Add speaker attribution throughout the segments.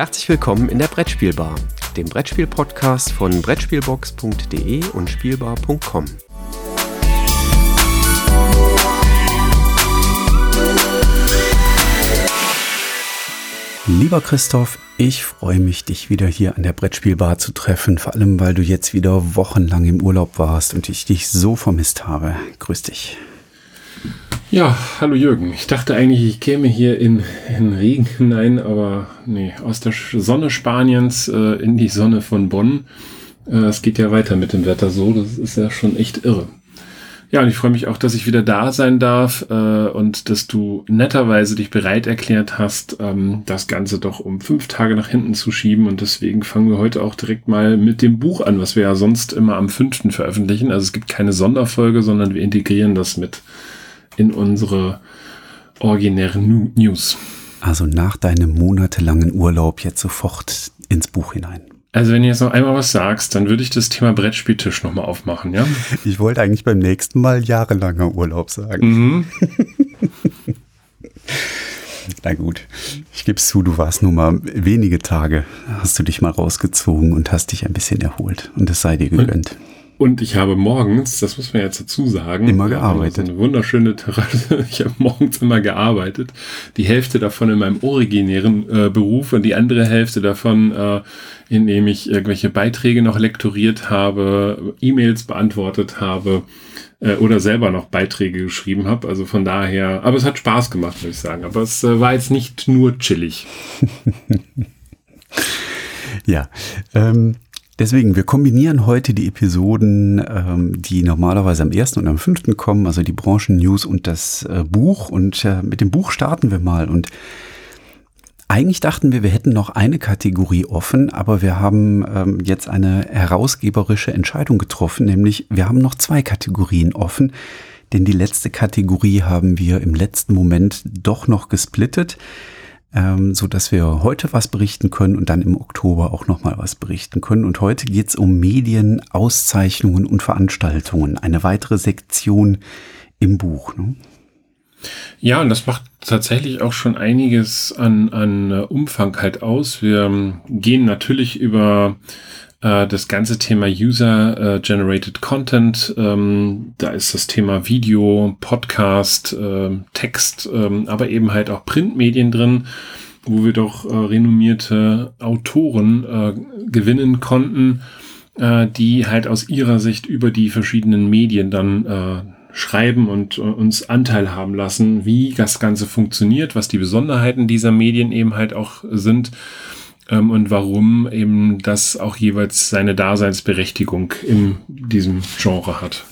Speaker 1: Herzlich willkommen in der Brettspielbar, dem Brettspiel-Podcast von Brettspielbox.de und Spielbar.com. Lieber Christoph, ich freue mich, dich wieder hier an der Brettspielbar zu treffen, vor allem weil du jetzt wieder wochenlang im Urlaub warst und ich dich so vermisst habe. Grüß dich.
Speaker 2: Ja, hallo Jürgen. Ich dachte eigentlich, ich käme hier in, in Regen hinein, aber nee, aus der Sonne Spaniens äh, in die Sonne von Bonn. Äh, es geht ja weiter mit dem Wetter so, das ist ja schon echt irre. Ja, und ich freue mich auch, dass ich wieder da sein darf äh, und dass du netterweise dich bereit erklärt hast, ähm, das Ganze doch um fünf Tage nach hinten zu schieben. Und deswegen fangen wir heute auch direkt mal mit dem Buch an, was wir ja sonst immer am fünften veröffentlichen. Also es gibt keine Sonderfolge, sondern wir integrieren das mit in unsere originären News.
Speaker 1: Also nach deinem monatelangen Urlaub jetzt sofort ins Buch hinein.
Speaker 2: Also wenn du jetzt noch einmal was sagst, dann würde ich das Thema Brettspieltisch nochmal aufmachen, ja?
Speaker 1: Ich wollte eigentlich beim nächsten Mal jahrelanger Urlaub sagen. Mhm. Na gut, ich gebe es zu, du warst nur mal wenige Tage, hast du dich mal rausgezogen und hast dich ein bisschen erholt und es sei dir gegönnt. Und
Speaker 2: und ich habe morgens, das muss man jetzt dazu sagen,
Speaker 1: immer gearbeitet.
Speaker 2: eine wunderschöne Terrasse. Ich habe morgens immer gearbeitet. Die Hälfte davon in meinem originären äh, Beruf und die andere Hälfte davon, äh, indem ich irgendwelche Beiträge noch lektoriert habe, E-Mails beantwortet habe äh, oder selber noch Beiträge geschrieben habe. Also von daher, aber es hat Spaß gemacht, muss ich sagen. Aber es äh, war jetzt nicht nur chillig.
Speaker 1: ja. Ähm Deswegen, wir kombinieren heute die Episoden, ähm, die normalerweise am ersten und am fünften kommen, also die Branchen-News und das äh, Buch. Und äh, mit dem Buch starten wir mal. Und eigentlich dachten wir, wir hätten noch eine Kategorie offen, aber wir haben ähm, jetzt eine herausgeberische Entscheidung getroffen, nämlich wir haben noch zwei Kategorien offen. Denn die letzte Kategorie haben wir im letzten Moment doch noch gesplittet ähm, so dass wir heute was berichten können und dann im Oktober auch noch mal was berichten können. Und heute geht es um Medien, Auszeichnungen und Veranstaltungen. Eine weitere Sektion im Buch. Ne?
Speaker 2: Ja, und das macht tatsächlich auch schon einiges an, an Umfang halt aus. Wir ähm, gehen natürlich über äh, das ganze Thema User-Generated äh, Content. Ähm, da ist das Thema Video, Podcast, äh, Text, ähm, aber eben halt auch Printmedien drin, wo wir doch äh, renommierte Autoren äh, gewinnen konnten, äh, die halt aus ihrer Sicht über die verschiedenen Medien dann äh, schreiben und äh, uns Anteil haben lassen, wie das Ganze funktioniert, was die Besonderheiten dieser Medien eben halt auch sind ähm, und warum eben das auch jeweils seine Daseinsberechtigung in diesem Genre hat.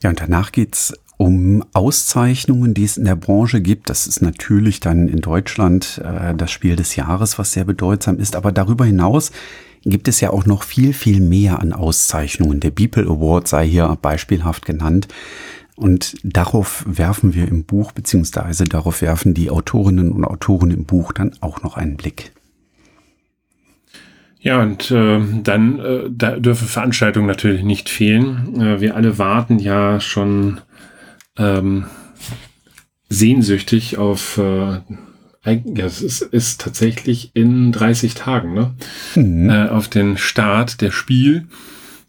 Speaker 1: Ja, und danach geht's um Auszeichnungen, die es in der Branche gibt. Das ist natürlich dann in Deutschland äh, das Spiel des Jahres, was sehr bedeutsam ist. Aber darüber hinaus gibt es ja auch noch viel, viel mehr an Auszeichnungen. Der Beeple Award sei hier beispielhaft genannt. Und darauf werfen wir im Buch, beziehungsweise darauf werfen die Autorinnen und Autoren im Buch dann auch noch einen Blick.
Speaker 2: Ja, und äh, dann äh, da dürfen Veranstaltungen natürlich nicht fehlen. Äh, wir alle warten ja schon ähm, sehnsüchtig auf, äh, ja, es ist, ist tatsächlich in 30 Tagen, ne? Mhm. Äh, auf den Start der Spiel.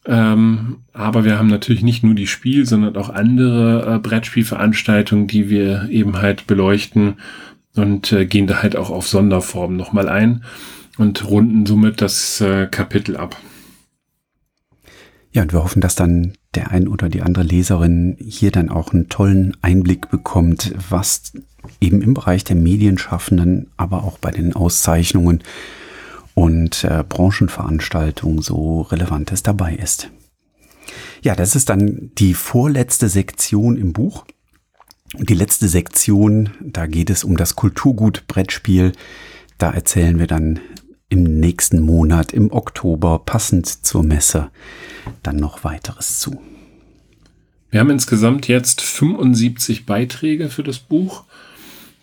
Speaker 2: Ähm, aber wir haben natürlich nicht nur die Spiel, sondern auch andere äh, Brettspielveranstaltungen, die wir eben halt beleuchten und äh, gehen da halt auch auf Sonderformen nochmal ein und runden somit das äh, Kapitel ab.
Speaker 1: Ja, und wir hoffen, dass dann der ein oder die andere Leserin hier dann auch einen tollen Einblick bekommt, was eben im Bereich der Medienschaffenden, aber auch bei den Auszeichnungen und äh, Branchenveranstaltungen so Relevantes dabei ist. Ja, das ist dann die vorletzte Sektion im Buch. Und die letzte Sektion, da geht es um das Kulturgut Brettspiel. Da erzählen wir dann im nächsten Monat, im Oktober, passend zur Messe, dann noch weiteres zu.
Speaker 2: Wir haben insgesamt jetzt 75 Beiträge für das Buch,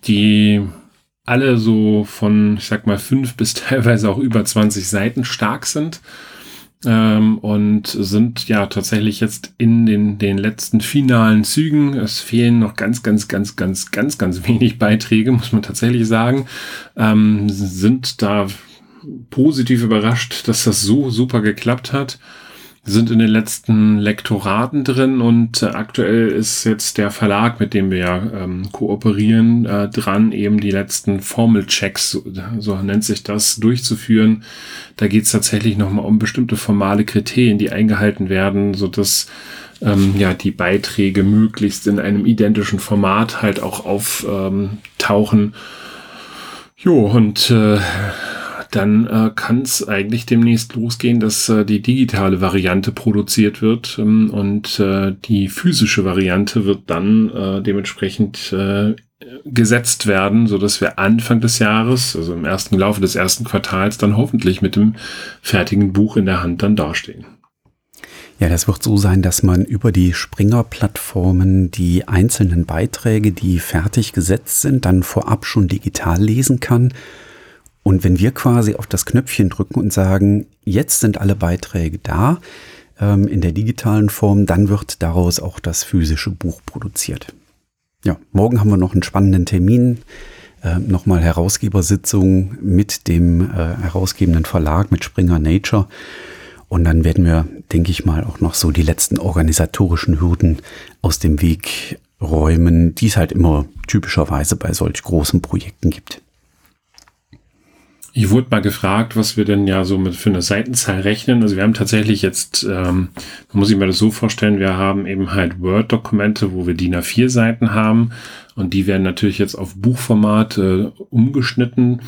Speaker 2: die alle so von, ich sag mal, fünf bis teilweise auch über 20 Seiten stark sind. ähm, und sind ja tatsächlich jetzt in den, den letzten finalen Zügen. Es fehlen noch ganz, ganz, ganz, ganz, ganz, ganz wenig Beiträge, muss man tatsächlich sagen. Ähm, sind da positiv überrascht, dass das so super geklappt hat sind in den letzten Lektoraten drin und äh, aktuell ist jetzt der Verlag, mit dem wir ja ähm, kooperieren, äh, dran, eben die letzten Formelchecks, so, so nennt sich das, durchzuführen. Da geht es tatsächlich nochmal um bestimmte formale Kriterien, die eingehalten werden, so dass ähm, ja die Beiträge möglichst in einem identischen Format halt auch auftauchen. Jo, und äh, dann äh, kann es eigentlich demnächst losgehen, dass äh, die digitale Variante produziert wird ähm, und äh, die physische Variante wird dann äh, dementsprechend äh, gesetzt werden, so dass wir Anfang des Jahres, also im ersten Laufe des ersten Quartals, dann hoffentlich mit dem fertigen Buch in der Hand dann dastehen.
Speaker 1: Ja, das wird so sein, dass man über die Springer-Plattformen die einzelnen Beiträge, die fertig gesetzt sind, dann vorab schon digital lesen kann und wenn wir quasi auf das Knöpfchen drücken und sagen, jetzt sind alle Beiträge da ähm, in der digitalen Form, dann wird daraus auch das physische Buch produziert. Ja, morgen haben wir noch einen spannenden Termin. Äh, nochmal Herausgebersitzung mit dem äh, herausgebenden Verlag, mit Springer Nature. Und dann werden wir, denke ich mal, auch noch so die letzten organisatorischen Hürden aus dem Weg räumen, die es halt immer typischerweise bei solch großen Projekten gibt.
Speaker 2: Ich wurde mal gefragt, was wir denn ja so mit für eine Seitenzahl rechnen. Also wir haben tatsächlich jetzt, ähm, man muss sich mal das so vorstellen, wir haben eben halt Word-Dokumente, wo wir DIN A4 Seiten haben und die werden natürlich jetzt auf Buchformat äh, umgeschnitten.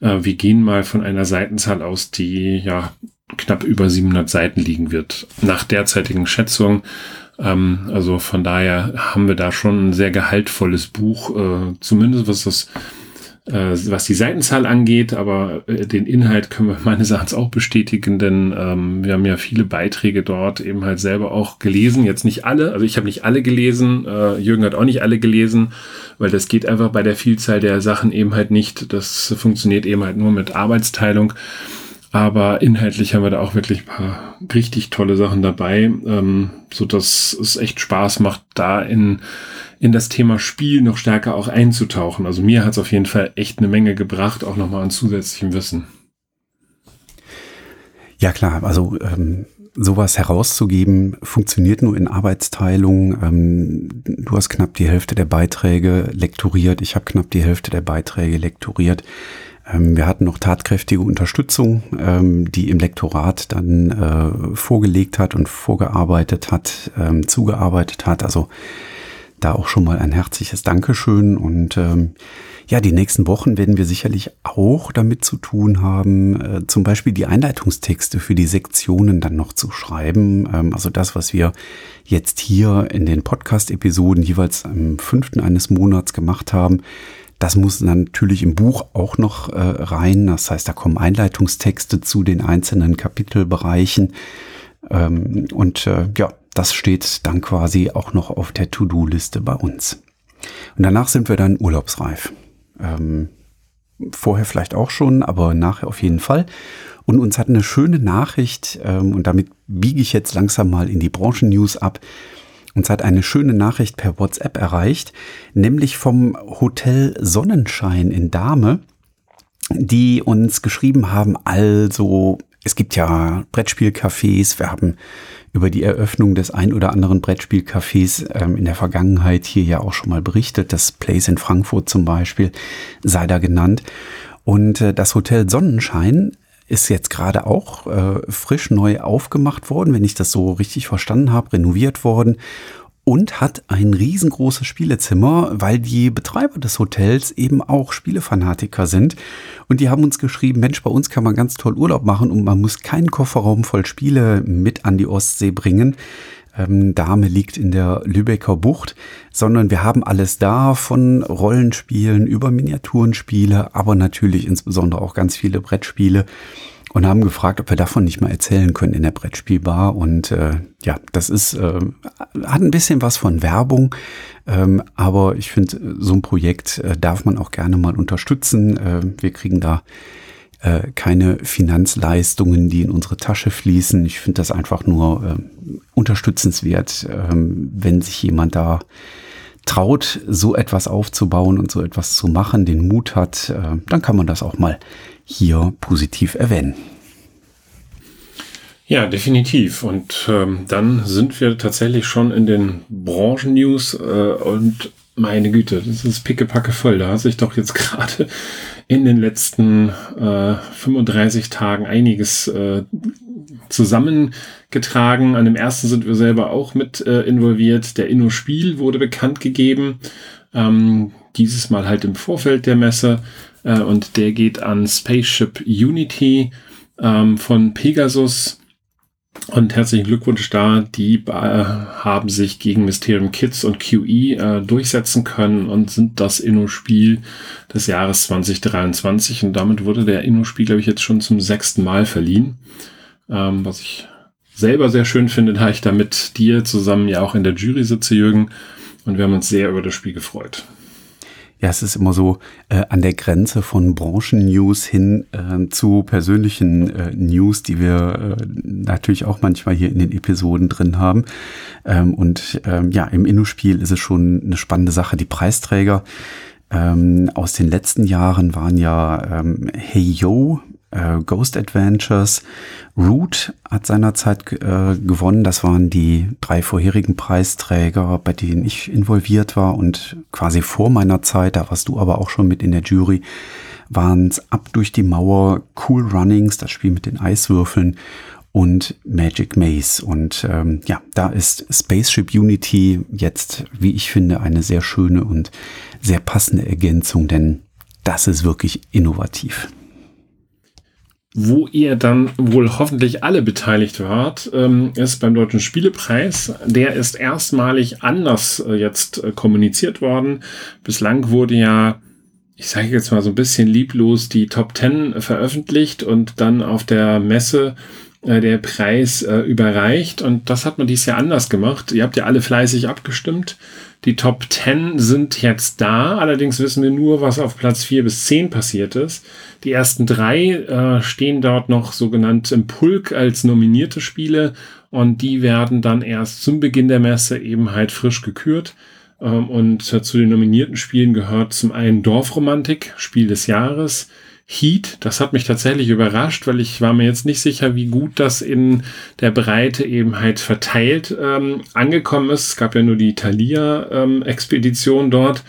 Speaker 2: Äh, wir gehen mal von einer Seitenzahl aus, die ja knapp über 700 Seiten liegen wird. Nach derzeitigen Schätzung ähm, also von daher haben wir da schon ein sehr gehaltvolles Buch, äh, zumindest was das äh, was die Seitenzahl angeht, aber äh, den Inhalt können wir meines Erachtens auch bestätigen, denn ähm, wir haben ja viele Beiträge dort eben halt selber auch gelesen. Jetzt nicht alle, also ich habe nicht alle gelesen, äh, Jürgen hat auch nicht alle gelesen, weil das geht einfach bei der Vielzahl der Sachen eben halt nicht. Das funktioniert eben halt nur mit Arbeitsteilung. Aber inhaltlich haben wir da auch wirklich ein paar richtig tolle Sachen dabei, ähm, so dass es echt Spaß macht, da in in das Thema Spiel noch stärker auch einzutauchen. Also mir hat es auf jeden Fall echt eine Menge gebracht, auch nochmal an zusätzlichem Wissen.
Speaker 1: Ja klar, also ähm, sowas herauszugeben funktioniert nur in Arbeitsteilung. Ähm, du hast knapp die Hälfte der Beiträge lektoriert, ich habe knapp die Hälfte der Beiträge lektoriert. Ähm, wir hatten noch tatkräftige Unterstützung, ähm, die im Lektorat dann äh, vorgelegt hat und vorgearbeitet hat, ähm, zugearbeitet hat. Also da auch schon mal ein herzliches Dankeschön und ähm, ja, die nächsten Wochen werden wir sicherlich auch damit zu tun haben, äh, zum Beispiel die Einleitungstexte für die Sektionen dann noch zu schreiben. Ähm, also das, was wir jetzt hier in den Podcast-Episoden jeweils am fünften eines Monats gemacht haben, das muss natürlich im Buch auch noch äh, rein. Das heißt, da kommen Einleitungstexte zu den einzelnen Kapitelbereichen. Ähm, und äh, ja, das steht dann quasi auch noch auf der To-Do-Liste bei uns. Und danach sind wir dann urlaubsreif. Ähm, vorher vielleicht auch schon, aber nachher auf jeden Fall. Und uns hat eine schöne Nachricht, ähm, und damit biege ich jetzt langsam mal in die Branchen-News ab. Uns hat eine schöne Nachricht per WhatsApp erreicht, nämlich vom Hotel Sonnenschein in Dahme, die uns geschrieben haben, also es gibt ja Brettspielcafés, wir haben über die Eröffnung des ein oder anderen Brettspielcafés ähm, in der Vergangenheit hier ja auch schon mal berichtet. Das Place in Frankfurt zum Beispiel sei da genannt. Und äh, das Hotel Sonnenschein ist jetzt gerade auch äh, frisch neu aufgemacht worden, wenn ich das so richtig verstanden habe, renoviert worden und hat ein riesengroßes Spielezimmer, weil die Betreiber des Hotels eben auch Spielefanatiker sind. Und die haben uns geschrieben, Mensch, bei uns kann man ganz toll Urlaub machen und man muss keinen Kofferraum voll Spiele mit an die Ostsee bringen. Ähm, Dame liegt in der Lübecker Bucht, sondern wir haben alles da von Rollenspielen über Miniaturenspiele, aber natürlich insbesondere auch ganz viele Brettspiele und haben gefragt, ob wir davon nicht mal erzählen können in der Brettspielbar. Und äh, ja, das ist, äh, hat ein bisschen was von Werbung, ähm, aber ich finde, so ein Projekt äh, darf man auch gerne mal unterstützen. Äh, wir kriegen da äh, keine Finanzleistungen, die in unsere Tasche fließen. Ich finde das einfach nur äh, unterstützenswert, äh, wenn sich jemand da traut, so etwas aufzubauen und so etwas zu machen, den Mut hat, äh, dann kann man das auch mal hier positiv erwähnen.
Speaker 2: Ja, definitiv. Und ähm, dann sind wir tatsächlich schon in den Branchen-News äh, und meine Güte, das ist pickepacke voll. Da hat sich doch jetzt gerade in den letzten äh, 35 Tagen einiges äh, zusammengetragen. An dem ersten sind wir selber auch mit äh, involviert. Der Inno-Spiel wurde bekannt gegeben. Ähm, dieses Mal halt im Vorfeld der Messe. Äh, und der geht an Spaceship Unity ähm, von Pegasus. Und herzlichen Glückwunsch da. Die äh, haben sich gegen Mysterium Kids und QE äh, durchsetzen können und sind das Inno-Spiel des Jahres 2023. Und damit wurde der Inno-Spiel, glaube ich, jetzt schon zum sechsten Mal verliehen. Ähm, was ich selber sehr schön finde, da ich da mit dir zusammen ja auch in der Jury sitze, Jürgen. Und wir haben uns sehr über das Spiel gefreut.
Speaker 1: Ja, es ist immer so äh, an der Grenze von Branchen-News hin äh, zu persönlichen äh, News, die wir äh, natürlich auch manchmal hier in den Episoden drin haben. Ähm, und ähm, ja, im Inno-Spiel ist es schon eine spannende Sache. Die Preisträger ähm, aus den letzten Jahren waren ja ähm, Hey Yo äh, Ghost Adventures. Root hat seinerzeit äh, gewonnen. Das waren die drei vorherigen Preisträger, bei denen ich involviert war. Und quasi vor meiner Zeit, da warst du aber auch schon mit in der Jury, waren es Ab durch die Mauer, Cool Runnings, das Spiel mit den Eiswürfeln und Magic Maze. Und ähm, ja, da ist Spaceship Unity jetzt, wie ich finde, eine sehr schöne und sehr passende Ergänzung, denn das ist wirklich innovativ
Speaker 2: wo ihr dann wohl hoffentlich alle beteiligt wart, ähm, ist beim Deutschen Spielepreis. Der ist erstmalig anders äh, jetzt äh, kommuniziert worden. Bislang wurde ja, ich sage jetzt mal so ein bisschen lieblos, die Top 10 veröffentlicht und dann auf der Messe äh, der Preis äh, überreicht. Und das hat man dies Jahr anders gemacht. Ihr habt ja alle fleißig abgestimmt. Die Top 10 sind jetzt da, allerdings wissen wir nur, was auf Platz 4 bis 10 passiert ist. Die ersten drei äh, stehen dort noch sogenannt im Pulk als nominierte Spiele und die werden dann erst zum Beginn der Messe eben halt frisch gekürt. Ähm, und zu den nominierten Spielen gehört zum einen Dorfromantik, Spiel des Jahres, Heat. Das hat mich tatsächlich überrascht, weil ich war mir jetzt nicht sicher, wie gut das in der Breite eben halt verteilt ähm, angekommen ist. Es gab ja nur die Thalia-Expedition ähm, dort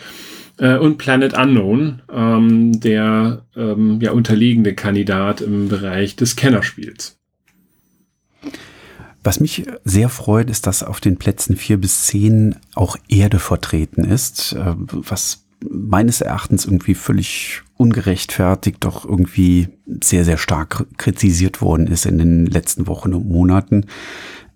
Speaker 2: äh, und Planet Unknown, ähm, der ähm, ja unterliegende Kandidat im Bereich des Kennerspiels.
Speaker 1: Was mich sehr freut, ist, dass auf den Plätzen vier bis zehn auch Erde vertreten ist, äh, was meines Erachtens irgendwie völlig ungerechtfertigt doch irgendwie sehr, sehr stark kritisiert worden ist in den letzten Wochen und Monaten,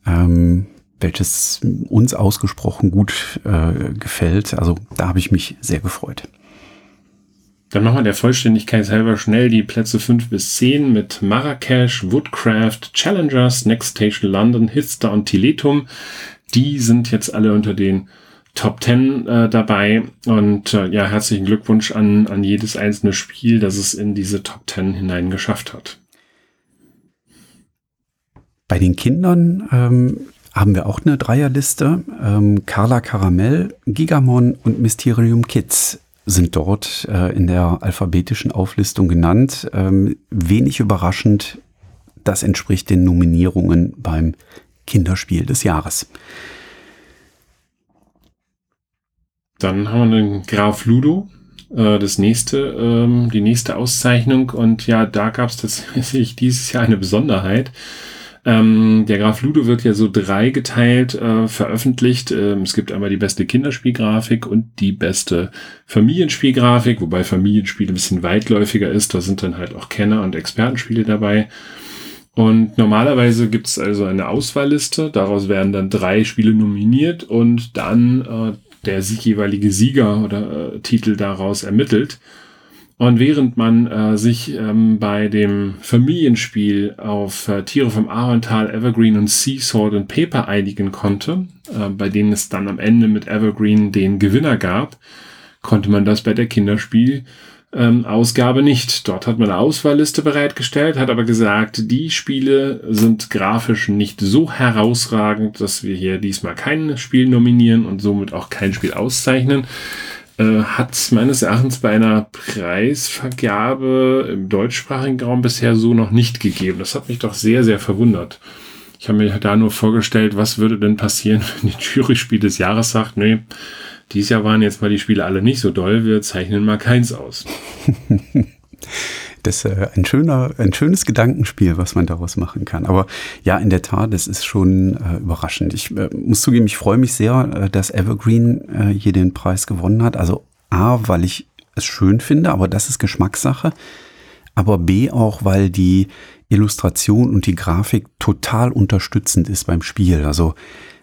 Speaker 1: ähm, welches uns ausgesprochen gut äh, gefällt. Also da habe ich mich sehr gefreut.
Speaker 2: Dann machen wir der Vollständigkeit halber schnell die Plätze 5 bis 10 mit Marrakesch, Woodcraft, Challengers, Next Station London, Hitster und Tiletum. Die sind jetzt alle unter den Top 10 äh, dabei. Und äh, ja, herzlichen Glückwunsch an, an jedes einzelne Spiel, das es in diese Top 10 hinein geschafft hat.
Speaker 1: Bei den Kindern ähm, haben wir auch eine Dreierliste. Ähm, Carla Caramel, Gigamon und Mysterium Kids sind dort äh, in der alphabetischen Auflistung genannt. Ähm, wenig überraschend, das entspricht den Nominierungen beim Kinderspiel des Jahres.
Speaker 2: Dann haben wir den Graf Ludo, äh, das nächste, ähm, die nächste Auszeichnung. Und ja, da gab es tatsächlich dieses Jahr eine Besonderheit. Ähm, der Graf Ludo wird ja so drei geteilt äh, veröffentlicht. Ähm, es gibt einmal die beste Kinderspielgrafik und die beste Familienspielgrafik, wobei Familienspiel ein bisschen weitläufiger ist. Da sind dann halt auch Kenner- und Expertenspiele dabei. Und normalerweise gibt es also eine Auswahlliste. Daraus werden dann drei Spiele nominiert und dann äh, der jeweilige Sieger oder äh, Titel daraus ermittelt. Und während man äh, sich ähm, bei dem Familienspiel auf äh, Tiere vom Arental, Evergreen und Sea Salt and Paper einigen konnte, äh, bei denen es dann am Ende mit Evergreen den Gewinner gab, konnte man das bei der Kinderspiel ähm, Ausgabe nicht. Dort hat man eine Auswahlliste bereitgestellt, hat aber gesagt, die Spiele sind grafisch nicht so herausragend, dass wir hier diesmal kein Spiel nominieren und somit auch kein Spiel auszeichnen. Äh, hat meines Erachtens bei einer Preisvergabe im deutschsprachigen Raum bisher so noch nicht gegeben. Das hat mich doch sehr, sehr verwundert. Ich habe mir da nur vorgestellt, was würde denn passieren, wenn die Jury Spiel des Jahres sagt, nee, dieses Jahr waren jetzt mal die Spiele alle nicht so doll, wir zeichnen mal keins aus.
Speaker 1: das ist äh, ein schöner, ein schönes Gedankenspiel, was man daraus machen kann. Aber ja, in der Tat, das ist schon äh, überraschend. Ich äh, muss zugeben, ich freue mich sehr, äh, dass Evergreen äh, hier den Preis gewonnen hat. Also A, weil ich es schön finde, aber das ist Geschmackssache. Aber B auch, weil die Illustration und die Grafik total unterstützend ist beim Spiel. Also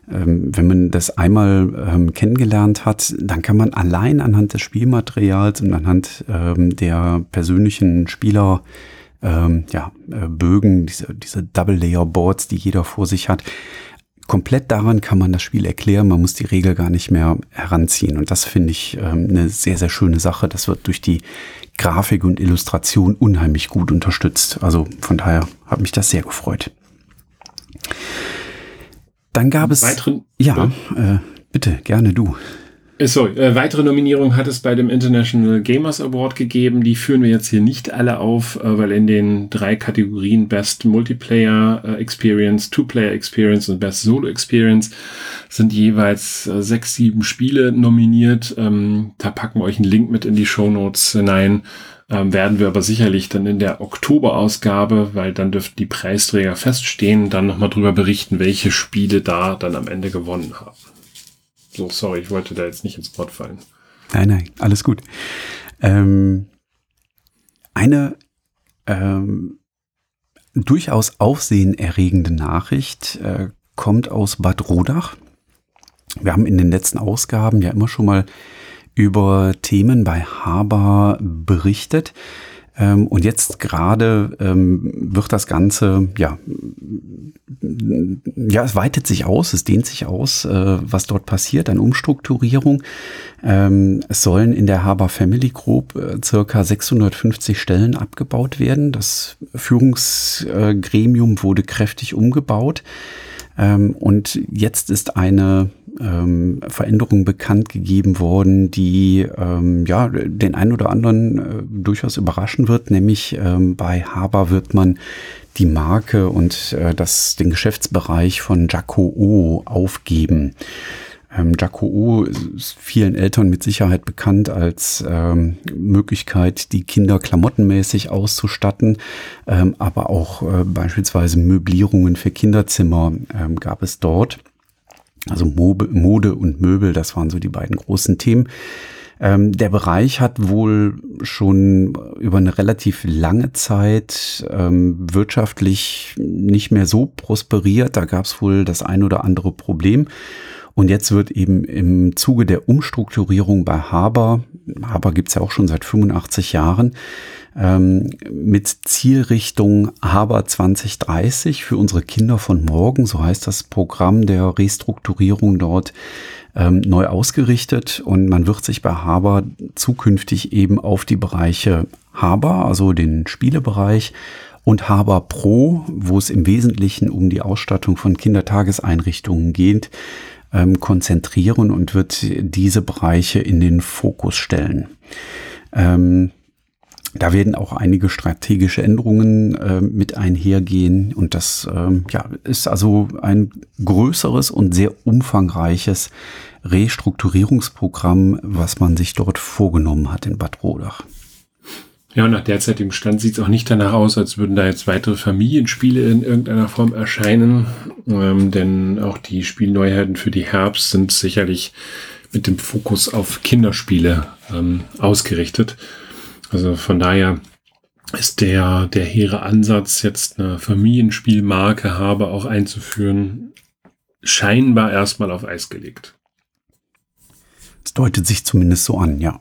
Speaker 1: wenn man das einmal ähm, kennengelernt hat, dann kann man allein anhand des Spielmaterials und anhand ähm, der persönlichen Spieler ähm, ja, äh, Bögen, diese, diese Double-Layer-Boards, die jeder vor sich hat, komplett daran kann man das Spiel erklären. Man muss die Regel gar nicht mehr heranziehen. Und das finde ich ähm, eine sehr, sehr schöne Sache. Das wird durch die Grafik und Illustration unheimlich gut unterstützt. Also von daher hat mich das sehr gefreut. Dann gab es.
Speaker 2: Weiteren,
Speaker 1: ja, äh, bitte, gerne du.
Speaker 2: Äh, sorry, äh, weitere Nominierungen hat es bei dem International Gamers Award gegeben. Die führen wir jetzt hier nicht alle auf, äh, weil in den drei Kategorien Best Multiplayer äh, Experience, Two-Player Experience und Best Solo Experience sind jeweils äh, sechs, sieben Spiele nominiert. Ähm, da packen wir euch einen Link mit in die Show Notes hinein ähm, werden wir aber sicherlich dann in der Oktoberausgabe, weil dann dürften die Preisträger feststehen, dann nochmal drüber berichten, welche Spiele da dann am Ende gewonnen haben. So, sorry, ich wollte da jetzt nicht ins Wort fallen.
Speaker 1: Nein, nein, alles gut. Ähm, eine ähm, durchaus aufsehenerregende Nachricht äh, kommt aus Bad Rodach. Wir haben in den letzten Ausgaben ja immer schon mal über Themen bei Haber berichtet. Ähm, und jetzt gerade ähm, wird das Ganze, ja, ja, es weitet sich aus, es dehnt sich aus, äh, was dort passiert an Umstrukturierung. Ähm, es sollen in der Haber Family Group äh, circa 650 Stellen abgebaut werden. Das Führungsgremium wurde kräftig umgebaut. Ähm, und jetzt ist eine ähm, Veränderung bekannt gegeben worden, die ähm, ja den einen oder anderen äh, durchaus überraschen wird, nämlich ähm, bei Haber wird man die Marke und äh, das, den Geschäftsbereich von Jaco O aufgeben. Ähm, Jaco ist vielen Eltern mit Sicherheit bekannt als ähm, Möglichkeit, die Kinder klamottenmäßig auszustatten, ähm, aber auch äh, beispielsweise Möblierungen für Kinderzimmer ähm, gab es dort. Also Mode und Möbel, das waren so die beiden großen Themen. Ähm, der Bereich hat wohl schon über eine relativ lange Zeit ähm, wirtschaftlich nicht mehr so prosperiert. Da gab es wohl das ein oder andere Problem. Und jetzt wird eben im Zuge der Umstrukturierung bei Haber, Haber gibt's ja auch schon seit 85 Jahren, ähm, mit Zielrichtung Haber 2030 für unsere Kinder von morgen, so heißt das Programm der Restrukturierung dort, ähm, neu ausgerichtet. Und man wird sich bei Haber zukünftig eben auf die Bereiche Haber, also den Spielebereich, und Haber Pro, wo es im Wesentlichen um die Ausstattung von Kindertageseinrichtungen geht, ähm, konzentrieren und wird diese Bereiche in den Fokus stellen. Ähm, da werden auch einige strategische Änderungen äh, mit einhergehen und das ähm, ja, ist also ein größeres und sehr umfangreiches Restrukturierungsprogramm, was man sich dort vorgenommen hat in Bad Rodach.
Speaker 2: Ja, und nach derzeitigem Stand sieht es auch nicht danach aus, als würden da jetzt weitere Familienspiele in irgendeiner Form erscheinen. Ähm, denn auch die Spielneuheiten für die Herbst sind sicherlich mit dem Fokus auf Kinderspiele ähm, ausgerichtet. Also von daher ist der, der hehre Ansatz, jetzt eine Familienspielmarke habe auch einzuführen, scheinbar erstmal auf Eis gelegt.
Speaker 1: Es deutet sich zumindest so an, ja.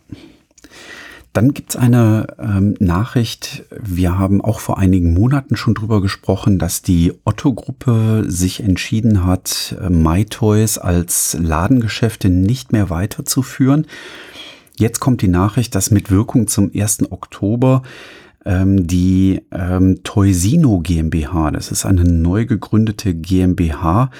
Speaker 1: Dann gibt's eine ähm, Nachricht, wir haben auch vor einigen Monaten schon drüber gesprochen, dass die Otto-Gruppe sich entschieden hat, äh, MyToys als Ladengeschäfte nicht mehr weiterzuführen. jetzt kommt die Nachricht, dass mit Wirkung zum 1. Oktober ähm, die ähm, Toysino GmbH, das ist eine neu gegründete GmbH,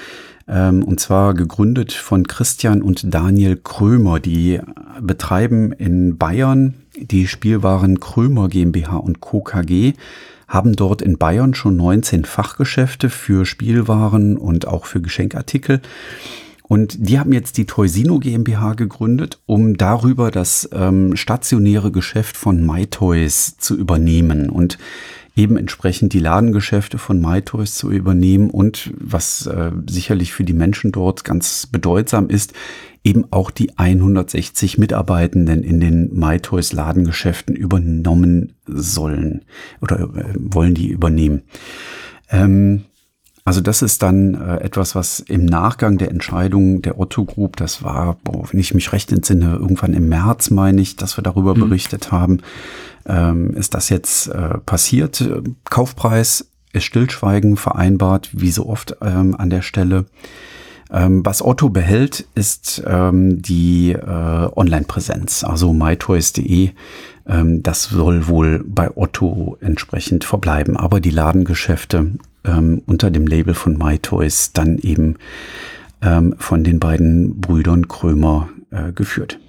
Speaker 1: und zwar gegründet von Christian und Daniel Krömer. Die betreiben in Bayern die Spielwaren Krömer GmbH und Co. KG haben dort in Bayern schon 19 Fachgeschäfte für Spielwaren und auch für Geschenkartikel. Und die haben jetzt die Toysino GmbH gegründet, um darüber das ähm, stationäre Geschäft von MyToys zu übernehmen und eben entsprechend die Ladengeschäfte von MyToys zu übernehmen und was äh, sicherlich für die Menschen dort ganz bedeutsam ist, eben auch die 160 Mitarbeitenden in den MyToys Ladengeschäften übernommen sollen oder äh, wollen die übernehmen. Ähm, also das ist dann äh, etwas, was im Nachgang der Entscheidung der Otto Group, das war, boah, wenn ich mich recht entsinne, irgendwann im März meine ich, dass wir darüber mhm. berichtet haben, ähm, ist das jetzt äh, passiert. Kaufpreis ist Stillschweigen vereinbart, wie so oft ähm, an der Stelle. Ähm, was Otto behält, ist ähm, die äh, Online-Präsenz, also mytoys.de. Ähm, das soll wohl bei Otto entsprechend verbleiben, aber die Ladengeschäfte ähm, unter dem Label von MyToys dann eben ähm, von den beiden Brüdern Krömer äh, geführt.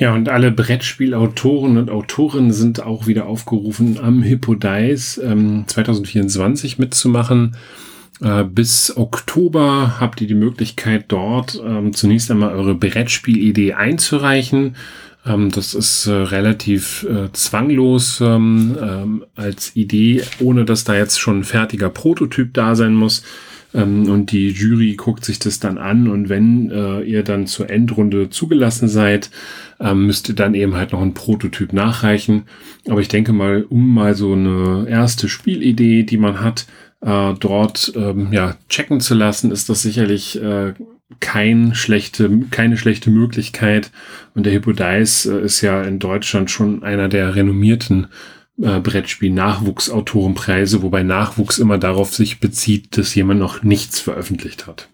Speaker 2: Ja, und alle Brettspielautoren und Autorinnen sind auch wieder aufgerufen, am Hippodice ähm, 2024 mitzumachen. Äh, bis Oktober habt ihr die Möglichkeit, dort ähm, zunächst einmal eure Brettspielidee einzureichen. Ähm, das ist äh, relativ äh, zwanglos ähm, ähm, als Idee, ohne dass da jetzt schon ein fertiger Prototyp da sein muss. Ähm, und die Jury guckt sich das dann an und wenn äh, ihr dann zur Endrunde zugelassen seid, ähm, müsst ihr dann eben halt noch ein Prototyp nachreichen. Aber ich denke mal, um mal so eine erste Spielidee, die man hat, äh, dort ähm, ja, checken zu lassen, ist das sicherlich äh, kein schlechte, keine schlechte Möglichkeit. Und der Hippodice äh, ist ja in Deutschland schon einer der renommierten äh, Brettspiel-Nachwuchsautorenpreise, wobei Nachwuchs immer darauf sich bezieht, dass jemand noch nichts veröffentlicht hat.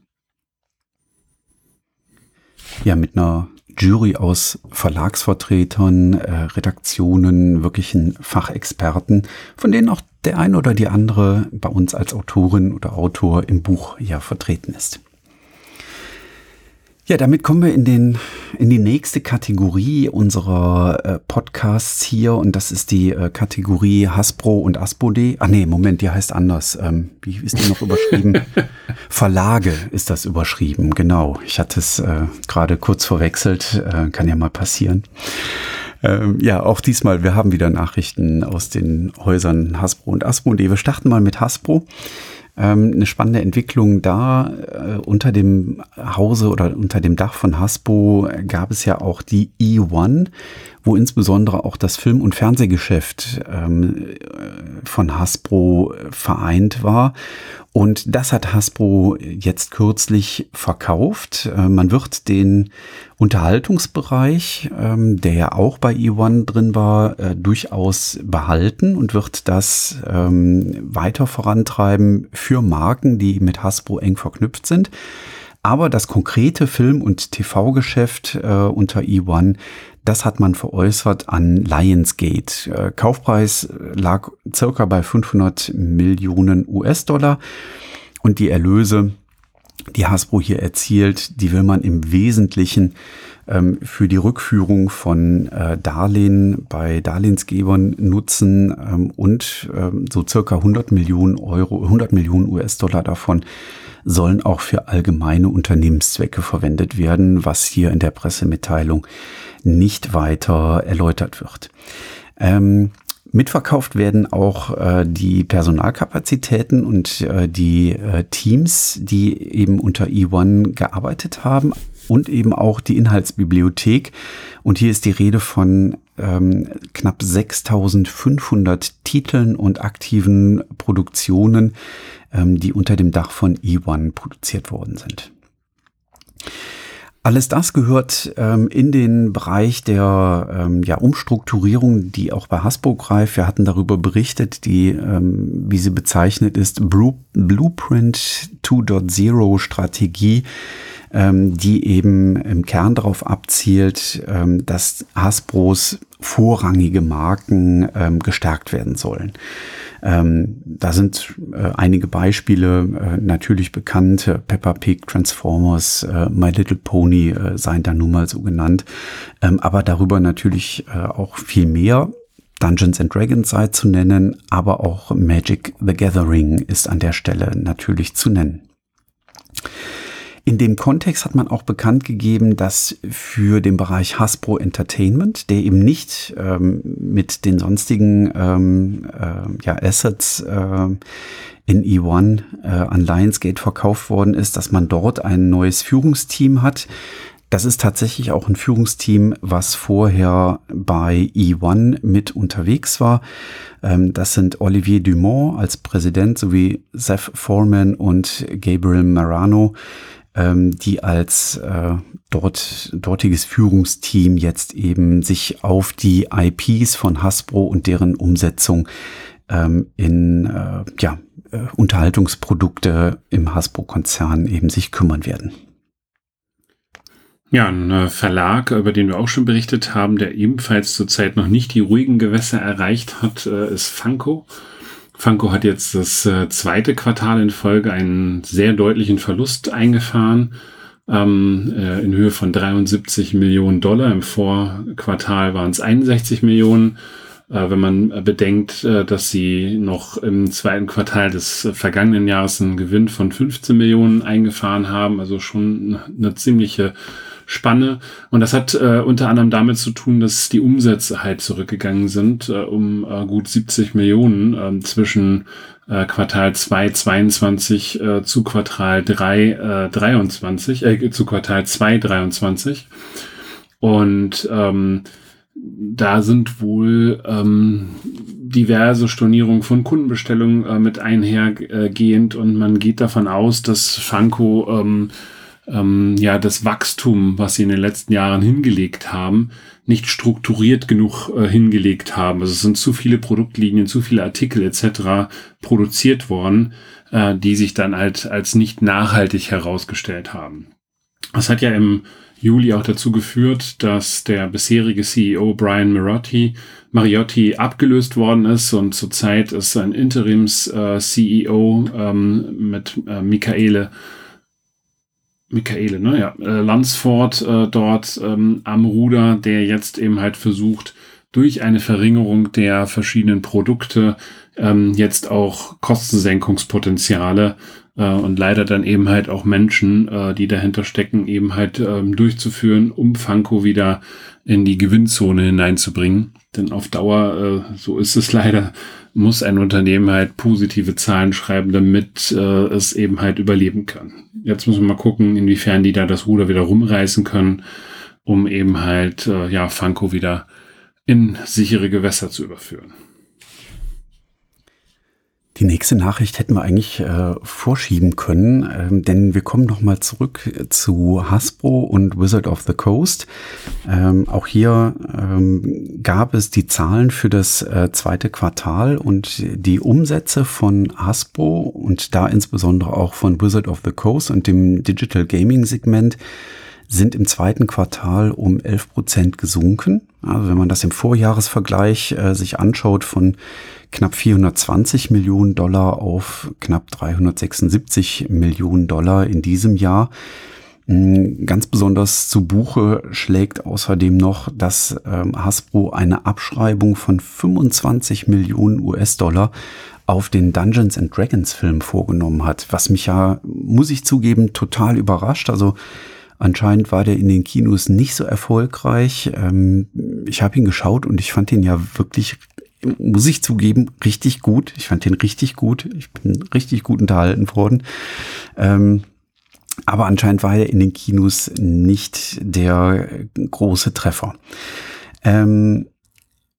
Speaker 1: Ja, mit einer Jury aus Verlagsvertretern, äh, Redaktionen, wirklichen Fachexperten, von denen auch der ein oder die andere bei uns als Autorin oder Autor im Buch ja vertreten ist. Ja, damit kommen wir in, den, in die nächste Kategorie unserer äh, Podcasts hier und das ist die äh, Kategorie Hasbro und Aspode. Ah nee, Moment, die heißt anders. Ähm, wie ist die noch überschrieben? Verlage ist das überschrieben, genau. Ich hatte es äh, gerade kurz verwechselt, äh, kann ja mal passieren. Ähm, ja, auch diesmal, wir haben wieder Nachrichten aus den Häusern Hasbro und Aspode. Wir starten mal mit Hasbro ähm, eine spannende Entwicklung da. Äh, unter dem Hause oder unter dem Dach von Hasbro gab es ja auch die E1, wo insbesondere auch das Film- und Fernsehgeschäft ähm, von Hasbro vereint war. Und das hat Hasbro jetzt kürzlich verkauft. Äh, man wird den Unterhaltungsbereich, ähm, der ja auch bei E1 drin war, äh, durchaus behalten und wird das ähm, weiter vorantreiben für Marken, die mit Hasbro eng verknüpft sind. Aber das konkrete Film- und TV-Geschäft äh, unter E1, das hat man veräußert an Lionsgate. Äh, Kaufpreis lag circa bei 500 Millionen US-Dollar und die Erlöse, die Hasbro hier erzielt, die will man im Wesentlichen ähm, für die Rückführung von äh, Darlehen bei Darlehensgebern nutzen ähm, und ähm, so circa 100 Millionen Euro, 100 Millionen US-Dollar davon sollen auch für allgemeine Unternehmenszwecke verwendet werden, was hier in der Pressemitteilung nicht weiter erläutert wird. Ähm, Mitverkauft werden auch äh, die Personalkapazitäten und äh, die äh, Teams, die eben unter E1 gearbeitet haben und eben auch die Inhaltsbibliothek. Und hier ist die Rede von ähm, knapp 6500 Titeln und aktiven Produktionen, ähm, die unter dem Dach von E1 produziert worden sind. Alles das gehört ähm, in den Bereich der ähm, ja, Umstrukturierung, die auch bei Hasbro greift. Wir hatten darüber berichtet, die, ähm, wie sie bezeichnet ist, Blueprint 2.0 Strategie, die eben im Kern darauf abzielt, ähm, dass Hasbros vorrangige Marken ähm, gestärkt werden sollen. Ähm, da sind äh, einige Beispiele äh, natürlich bekannt. Peppa Pig, Transformers, äh, My Little Pony äh, seien da nun mal so genannt. Ähm, aber darüber natürlich äh, auch viel mehr. Dungeons and Dragons sei zu nennen, aber auch Magic the Gathering ist an der Stelle natürlich zu nennen. In dem Kontext hat man auch bekannt gegeben, dass für den Bereich Hasbro Entertainment, der eben nicht ähm, mit den sonstigen ähm, äh, ja, Assets äh, in E1 äh, an Lionsgate verkauft worden ist, dass man dort ein neues Führungsteam hat. Das ist tatsächlich auch ein Führungsteam, was vorher bei E1 mit unterwegs war. Ähm, das sind Olivier Dumont als Präsident sowie Seth Foreman und Gabriel Marano ähm, die als äh, dort, dortiges Führungsteam jetzt eben sich auf die IPs von Hasbro und deren Umsetzung ähm, in äh, ja, äh, Unterhaltungsprodukte im Hasbro-Konzern eben sich kümmern werden.
Speaker 2: Ja, ein äh, Verlag, über den wir auch schon berichtet haben, der ebenfalls zurzeit noch nicht die ruhigen Gewässer erreicht hat, äh, ist Funko. Funko hat jetzt das äh, zweite Quartal in Folge einen sehr deutlichen Verlust eingefahren ähm, äh, in Höhe von 73 Millionen Dollar. Im Vorquartal waren es 61 Millionen. Äh, wenn man bedenkt, äh, dass sie noch im zweiten Quartal des vergangenen Jahres einen Gewinn von 15 Millionen eingefahren haben, also schon eine ziemliche Spanne. Und das hat äh, unter anderem damit zu tun, dass die Umsätze halt zurückgegangen sind, äh, um äh, gut 70 Millionen äh, zwischen äh, Quartal 2 22 äh, zu Quartal 3 äh, 23, äh, zu Quartal 2 23. Und ähm, da sind wohl ähm, diverse Stornierungen von Kundenbestellungen äh, mit einhergehend und man geht davon aus, dass Funko ähm, ähm, ja das Wachstum, was sie in den letzten Jahren hingelegt haben, nicht strukturiert genug äh, hingelegt haben. Also es sind zu viele Produktlinien, zu viele Artikel etc. produziert worden, äh, die sich dann halt als nicht nachhaltig herausgestellt haben. Das hat ja im Juli auch dazu geführt, dass der bisherige CEO Brian Mariotti, Mariotti abgelöst worden ist und zurzeit ist ein Interims-CEO äh, ähm, mit äh, Michaele Michaele, ne? Ja, äh, Lansford äh, dort ähm, am Ruder, der jetzt eben halt versucht, durch eine Verringerung der verschiedenen Produkte ähm, jetzt auch Kostensenkungspotenziale äh, und leider dann eben halt auch Menschen, äh, die dahinter stecken, eben halt ähm, durchzuführen, um Funko wieder in die Gewinnzone hineinzubringen. Denn auf Dauer, äh, so ist es leider, muss ein Unternehmen halt positive Zahlen schreiben, damit äh, es eben halt überleben kann. Jetzt müssen wir mal gucken, inwiefern die da das Ruder wieder rumreißen können, um eben halt äh, ja Funko wieder in sichere Gewässer zu überführen.
Speaker 1: Die nächste Nachricht hätten wir eigentlich äh, vorschieben können, ähm, denn wir kommen nochmal zurück zu Hasbro und Wizard of the Coast. Ähm, auch hier ähm, gab es die Zahlen für das äh, zweite Quartal und die Umsätze von Hasbro und da insbesondere auch von Wizard of the Coast und dem Digital Gaming Segment sind im zweiten Quartal um 11 Prozent gesunken. Also wenn man das im Vorjahresvergleich äh, sich anschaut von knapp 420 Millionen Dollar auf knapp 376 Millionen Dollar in diesem Jahr. Mm, ganz besonders zu Buche schlägt außerdem noch, dass ähm, Hasbro eine Abschreibung von 25 Millionen US-Dollar auf den Dungeons and Dragons Film vorgenommen hat, was mich ja, muss ich zugeben, total überrascht. Also Anscheinend war der in den Kinos nicht so erfolgreich. Ähm, ich habe ihn geschaut und ich fand ihn ja wirklich, muss ich zugeben, richtig gut. Ich fand ihn richtig gut. Ich bin richtig gut unterhalten worden. Ähm, aber anscheinend war er in den Kinos nicht der große Treffer. Ähm,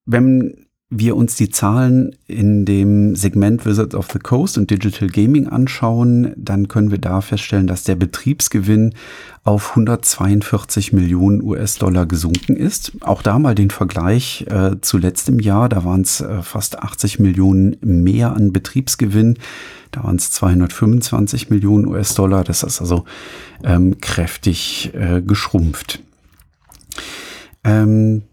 Speaker 1: wenn wir uns die Zahlen in dem Segment Wizards of the Coast und Digital Gaming anschauen, dann können wir da feststellen, dass der Betriebsgewinn auf 142 Millionen US-Dollar gesunken ist. Auch da mal den Vergleich äh, zu letztem Jahr, da waren es äh, fast 80 Millionen mehr an Betriebsgewinn. Da waren es 225 Millionen US-Dollar. Das ist also ähm, kräftig äh, geschrumpft. Ähm,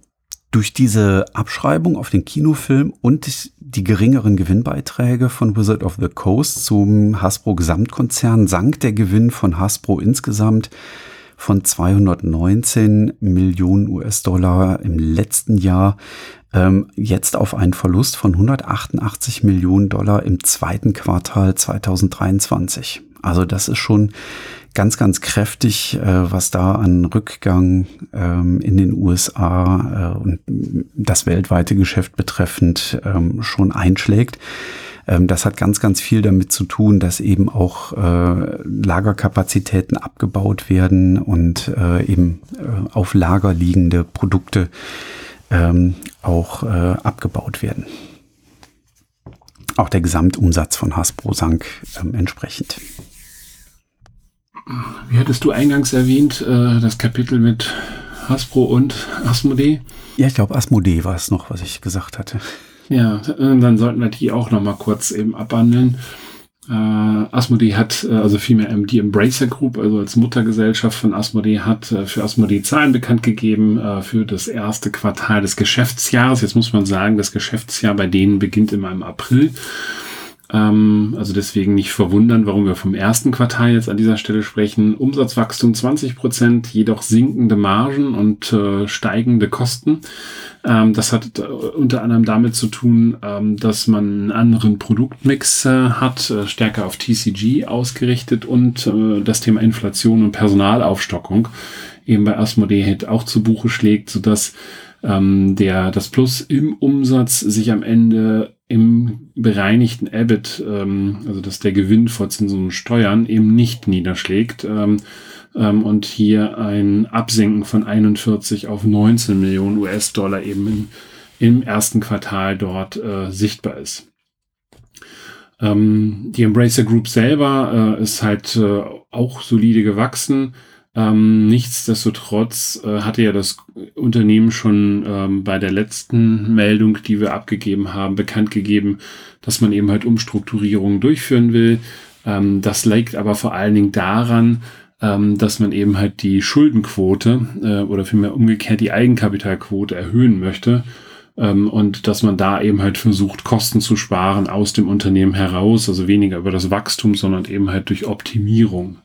Speaker 1: durch diese Abschreibung auf den Kinofilm und die geringeren Gewinnbeiträge von Wizard of the Coast zum Hasbro Gesamtkonzern sank der Gewinn von Hasbro insgesamt von 219 Millionen US-Dollar im letzten Jahr ähm, jetzt auf einen Verlust von 188 Millionen Dollar im zweiten Quartal 2023. Also das ist schon ganz, ganz kräftig, äh, was da an Rückgang ähm, in den USA äh, und das weltweite Geschäft betreffend ähm, schon einschlägt. Ähm, das hat ganz, ganz viel damit zu tun, dass eben auch äh, Lagerkapazitäten abgebaut werden und äh, eben äh, auf Lager liegende Produkte ähm, auch äh, abgebaut werden. Auch der Gesamtumsatz von Hasbro sank ähm, entsprechend.
Speaker 2: Wie hattest du eingangs erwähnt, äh, das Kapitel mit Hasbro und Asmodee?
Speaker 1: Ja, ich glaube, Asmodee war es noch, was ich gesagt hatte.
Speaker 2: Ja, äh, dann sollten wir die auch noch mal kurz eben abhandeln. Äh, Asmodee hat, äh, also vielmehr die Embracer Group, also als Muttergesellschaft von Asmodee, hat äh, für Asmodee Zahlen bekannt gegeben äh, für das erste Quartal des Geschäftsjahres. Jetzt muss man sagen, das Geschäftsjahr bei denen beginnt immer im April. Ähm, also deswegen nicht verwundern, warum wir vom ersten Quartal jetzt an dieser Stelle sprechen. Umsatzwachstum 20 Prozent, jedoch sinkende Margen und äh, steigende Kosten. Ähm, das hat äh, unter anderem damit zu tun, ähm, dass man einen anderen Produktmix äh, hat, äh, stärker auf TCG ausgerichtet und äh, das Thema Inflation und Personalaufstockung eben bei Asmodee auch zu Buche schlägt, sodass ähm, der, das Plus im Umsatz sich am Ende im bereinigten EBIT, ähm, also dass der Gewinn vor Zinsen und Steuern eben nicht niederschlägt ähm, ähm, und hier ein Absenken von 41 auf 19 Millionen US-Dollar eben in, im ersten Quartal dort äh, sichtbar ist. Ähm, die Embracer Group selber äh, ist halt äh, auch solide gewachsen. Ähm, nichtsdestotrotz äh, hatte ja das Unternehmen schon ähm, bei der letzten Meldung, die wir abgegeben haben, bekannt gegeben, dass man eben halt Umstrukturierungen durchführen will. Ähm, das liegt aber vor allen Dingen daran, ähm, dass man eben halt die Schuldenquote äh, oder vielmehr umgekehrt die Eigenkapitalquote erhöhen möchte. Ähm, und dass man da eben halt versucht, Kosten zu sparen aus dem Unternehmen heraus, also weniger über das Wachstum, sondern eben halt durch Optimierung.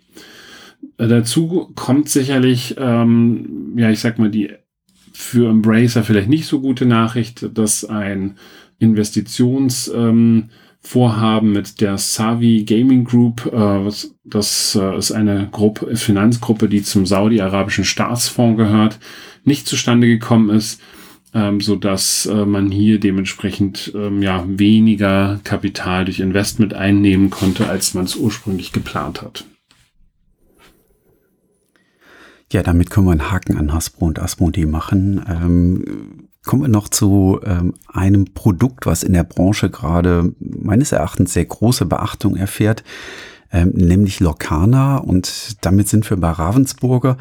Speaker 2: Äh, dazu kommt sicherlich, ähm, ja, ich sag mal, die für Embracer vielleicht nicht so gute Nachricht, dass ein Investitionsvorhaben ähm, mit der Savi Gaming Group, äh, das äh, ist eine Gruppe, Finanzgruppe, die zum saudi-arabischen Staatsfonds gehört, nicht zustande gekommen ist, ähm, so dass äh, man hier dementsprechend ähm, ja weniger Kapital durch Investment einnehmen konnte, als man es ursprünglich geplant hat.
Speaker 1: Ja, damit können wir einen Haken an Hasbro und Asmodee machen. Ähm, kommen wir noch zu ähm, einem Produkt, was in der Branche gerade meines Erachtens sehr große Beachtung erfährt, ähm, nämlich Locana. Und damit sind wir bei Ravensburger.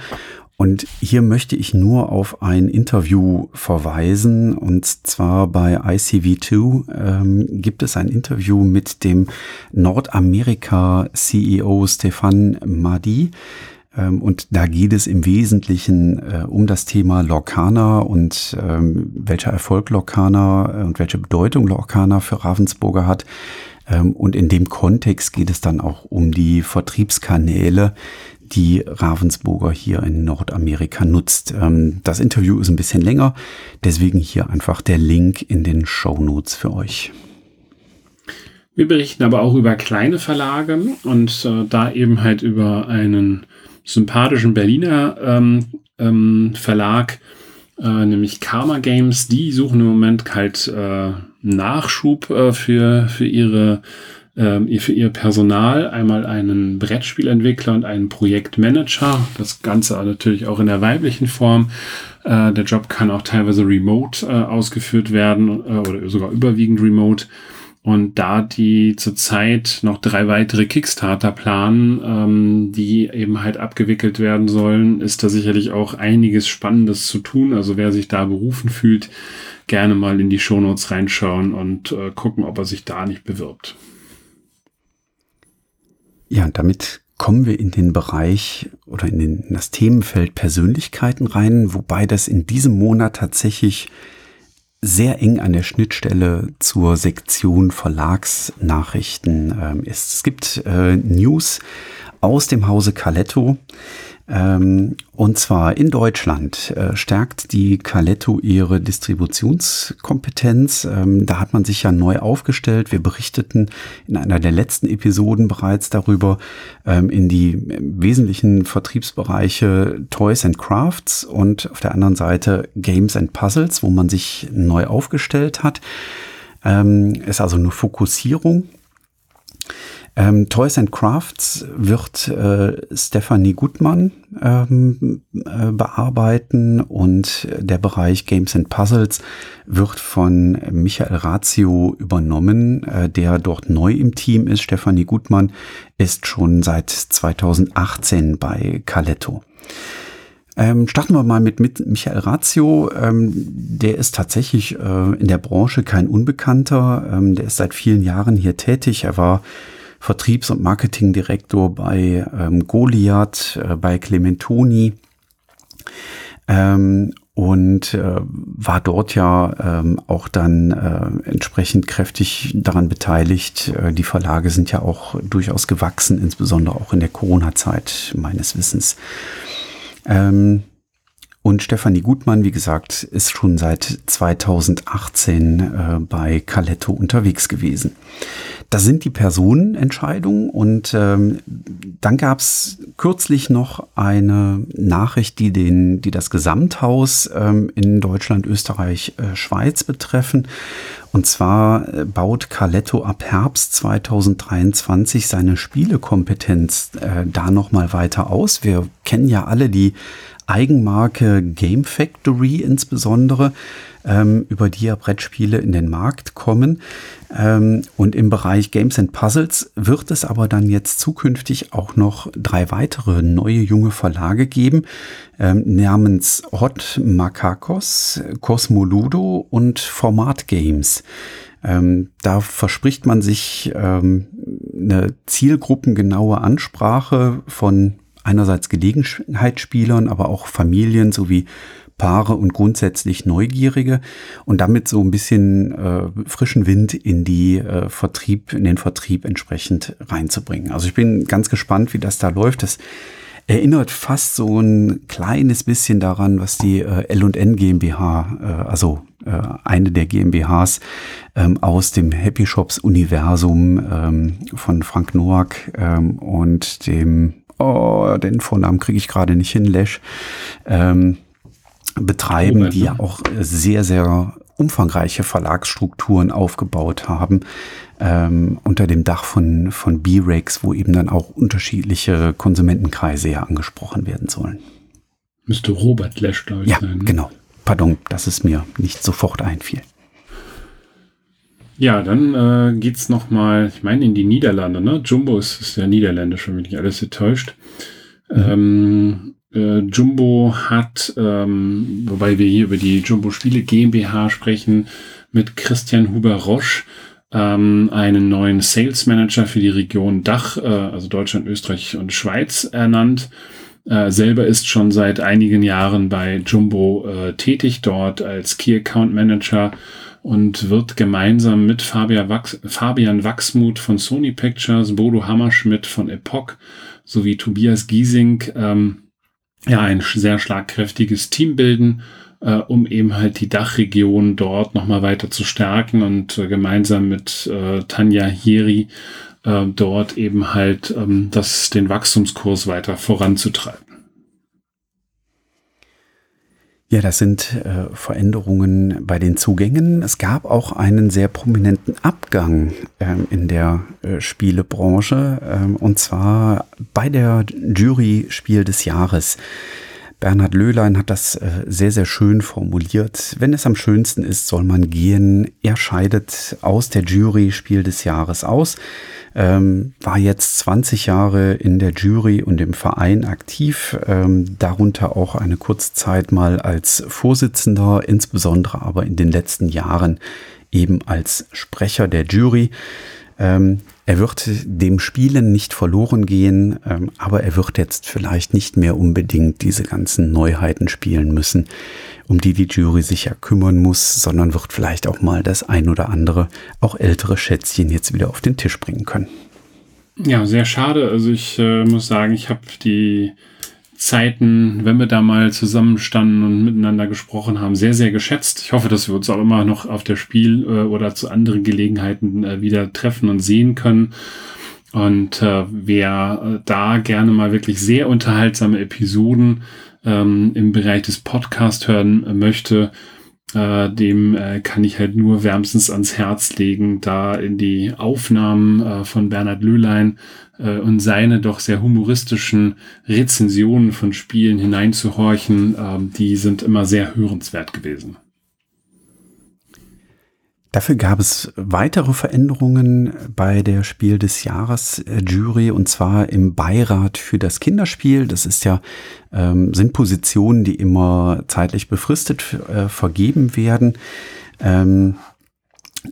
Speaker 1: Und hier möchte ich nur auf ein Interview verweisen. Und zwar bei ICV2 ähm, gibt es ein Interview mit dem Nordamerika-CEO Stefan Madi und da geht es im Wesentlichen äh, um das Thema Lorcaner und ähm, welcher Erfolg Lorcaner äh, und welche Bedeutung Lorcaner für Ravensburger hat. Ähm, und in dem Kontext geht es dann auch um die Vertriebskanäle, die Ravensburger hier in Nordamerika nutzt. Ähm, das Interview ist ein bisschen länger, deswegen hier einfach der Link in den Show Notes für euch.
Speaker 2: Wir berichten aber auch über kleine Verlage und äh, da eben halt über einen sympathischen Berliner ähm, ähm, Verlag, äh, nämlich Karma Games. Die suchen im Moment halt äh, Nachschub äh, für, für ihre ähm, für ihr Personal einmal einen Brettspielentwickler und einen Projektmanager. Das Ganze natürlich auch in der weiblichen Form. Äh, der Job kann auch teilweise remote äh, ausgeführt werden äh, oder sogar überwiegend remote. Und da die zurzeit noch drei weitere Kickstarter planen, ähm, die eben halt abgewickelt werden sollen, ist da sicherlich auch einiges Spannendes zu tun. Also wer sich da berufen fühlt, gerne mal in die Shownotes reinschauen und äh, gucken, ob er sich da nicht bewirbt.
Speaker 1: Ja, und damit kommen wir in den Bereich oder in, den, in das Themenfeld Persönlichkeiten rein, wobei das in diesem Monat tatsächlich sehr eng an der Schnittstelle zur Sektion Verlagsnachrichten ähm, ist. Es gibt äh, News aus dem Hause Caletto. Ähm, und zwar in Deutschland äh, stärkt die Caletto ihre Distributionskompetenz. Ähm, da hat man sich ja neu aufgestellt. Wir berichteten in einer der letzten Episoden bereits darüber ähm, in die wesentlichen Vertriebsbereiche Toys and Crafts und auf der anderen Seite Games and Puzzles, wo man sich neu aufgestellt hat. Ist also eine Fokussierung ähm, Toys and Crafts wird äh, Stephanie Gutmann ähm, äh, bearbeiten und der Bereich Games and Puzzles wird von Michael Ratio übernommen, äh, der dort neu im Team ist. Stephanie Gutmann ist schon seit 2018 bei Caletto. Ähm, starten wir mal mit, mit Michael Ratio. Ähm, der ist tatsächlich äh, in der Branche kein Unbekannter. Ähm, der ist seit vielen Jahren hier tätig. Er war Vertriebs- und Marketingdirektor bei ähm, Goliath, äh, bei Clementoni ähm, und äh, war dort ja ähm, auch dann äh, entsprechend kräftig daran beteiligt. Äh, die Verlage sind ja auch durchaus gewachsen, insbesondere auch in der Corona-Zeit meines Wissens. Ähm, und Stefanie Gutmann, wie gesagt, ist schon seit 2018 äh, bei Caletto unterwegs gewesen. Das sind die Personenentscheidungen und ähm, dann gab es kürzlich noch eine Nachricht, die den, die das Gesamthaus ähm, in Deutschland, Österreich, äh, Schweiz betreffen. Und zwar äh, baut Caletto ab Herbst 2023 seine Spielekompetenz äh, da noch mal weiter aus. Wir kennen ja alle die Eigenmarke Game Factory insbesondere, ähm, über die ja Brettspiele in den Markt kommen. Ähm, und im Bereich Games and Puzzles wird es aber dann jetzt zukünftig auch noch drei weitere neue junge Verlage geben, ähm, namens Hot Makakos, Cosmoludo und Format Games. Ähm, da verspricht man sich ähm, eine zielgruppengenaue Ansprache von einerseits Gelegenheitsspielern, aber auch Familien sowie Paare und grundsätzlich Neugierige und damit so ein bisschen äh, frischen Wind in die äh, Vertrieb, in den Vertrieb entsprechend reinzubringen. Also ich bin ganz gespannt, wie das da läuft. Das erinnert fast so ein kleines bisschen daran, was die äh, L&N GmbH, äh, also äh, eine der GmbHs ähm, aus dem Happy Shops Universum ähm, von Frank Noack ähm, und dem oh, den Vornamen kriege ich gerade nicht hin, Lesch, ähm, betreiben, Robert, die ja auch sehr, sehr umfangreiche Verlagsstrukturen aufgebaut haben ähm, unter dem Dach von, von B-Rex, wo eben dann auch unterschiedliche Konsumentenkreise ja angesprochen werden sollen.
Speaker 2: Müsste Robert Lesch, glaube ich,
Speaker 1: ja, sein. Ja, ne? genau. Pardon, dass es mir nicht sofort einfiel.
Speaker 2: Ja, dann äh, geht's noch mal, ich meine, in die Niederlande. Ne? Jumbo ist, ist ja niederländisch, wenn nicht alles getäuscht. Mhm. Ähm, äh, Jumbo hat, ähm, wobei wir hier über die Jumbo Spiele GmbH sprechen, mit Christian Huber-Roche ähm, einen neuen Sales Manager für die Region Dach, äh, also Deutschland, Österreich und Schweiz ernannt. Äh, selber ist schon seit einigen Jahren bei Jumbo äh, tätig, dort als Key Account Manager und wird gemeinsam mit Fabian, Wachs, Fabian Wachsmuth von Sony Pictures, Bodo Hammerschmidt von Epoch sowie Tobias Giesing ähm, ja ein sehr schlagkräftiges Team bilden, äh, um eben halt die Dachregion dort nochmal weiter zu stärken und äh, gemeinsam mit äh, Tanja Hieri äh, dort eben halt ähm, das, den Wachstumskurs weiter voranzutreiben.
Speaker 1: Ja, das sind äh, Veränderungen bei den Zugängen. Es gab auch einen sehr prominenten Abgang ähm, in der äh, Spielebranche, ähm, und zwar bei der Jury Spiel des Jahres. Bernhard Löhlein hat das äh, sehr, sehr schön formuliert. Wenn es am schönsten ist, soll man gehen. Er scheidet aus der Jury Spiel des Jahres aus. Ähm, war jetzt 20 Jahre in der Jury und im Verein aktiv, ähm, darunter auch eine kurze Zeit mal als Vorsitzender, insbesondere aber in den letzten Jahren eben als Sprecher der Jury. Ähm, er wird dem Spielen nicht verloren gehen, ähm, aber er wird jetzt vielleicht nicht mehr unbedingt diese ganzen Neuheiten spielen müssen, um die die Jury sich ja kümmern muss, sondern wird vielleicht auch mal das ein oder andere, auch ältere Schätzchen jetzt wieder auf den Tisch bringen können.
Speaker 2: Ja, sehr schade. Also ich äh, muss sagen, ich habe die Zeiten, wenn wir da mal zusammenstanden und miteinander gesprochen haben, sehr, sehr geschätzt. Ich hoffe, dass wir uns auch immer noch auf der Spiel äh, oder zu anderen Gelegenheiten äh, wieder treffen und sehen können. Und äh, wer äh, da gerne mal wirklich sehr unterhaltsame Episoden ähm, im Bereich des Podcasts hören möchte, äh, dem äh, kann ich halt nur wärmstens ans Herz legen, da in die Aufnahmen äh, von Bernhard Löhlein äh, und seine doch sehr humoristischen Rezensionen von Spielen hineinzuhorchen, ähm, die sind immer sehr hörenswert gewesen.
Speaker 1: Dafür gab es weitere Veränderungen bei der Spiel des Jahres äh, Jury und zwar im Beirat für das Kinderspiel. Das ist ja ähm, sind Positionen, die immer zeitlich befristet äh, vergeben werden. Ähm,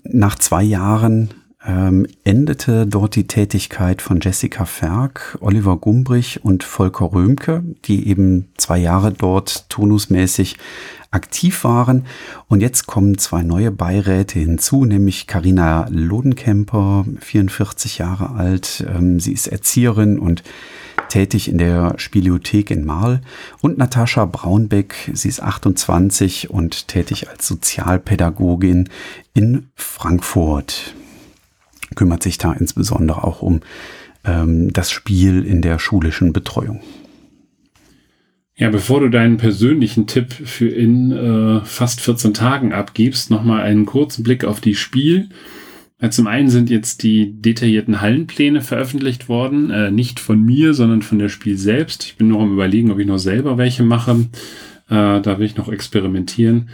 Speaker 1: nach zwei Jahren ähm, endete dort die Tätigkeit von Jessica Ferg, Oliver Gumbrich und Volker Römke, die eben zwei Jahre dort tonusmäßig aktiv waren. Und jetzt kommen zwei neue Beiräte hinzu, nämlich Karina Lodenkemper, 44 Jahre alt. Ähm, sie ist Erzieherin und tätig in der Spielothek in Marl und Natascha Braunbeck, sie ist 28 und tätig als Sozialpädagogin in Frankfurt kümmert sich da insbesondere auch um ähm, das Spiel in der schulischen Betreuung.
Speaker 2: Ja, bevor du deinen persönlichen Tipp für in äh, fast 14 Tagen abgibst, nochmal einen kurzen Blick auf die Spiel. Zum einen sind jetzt die detaillierten Hallenpläne veröffentlicht worden, äh, nicht von mir, sondern von der Spiel selbst. Ich bin noch am überlegen, ob ich noch selber welche mache. Äh, da will ich noch experimentieren.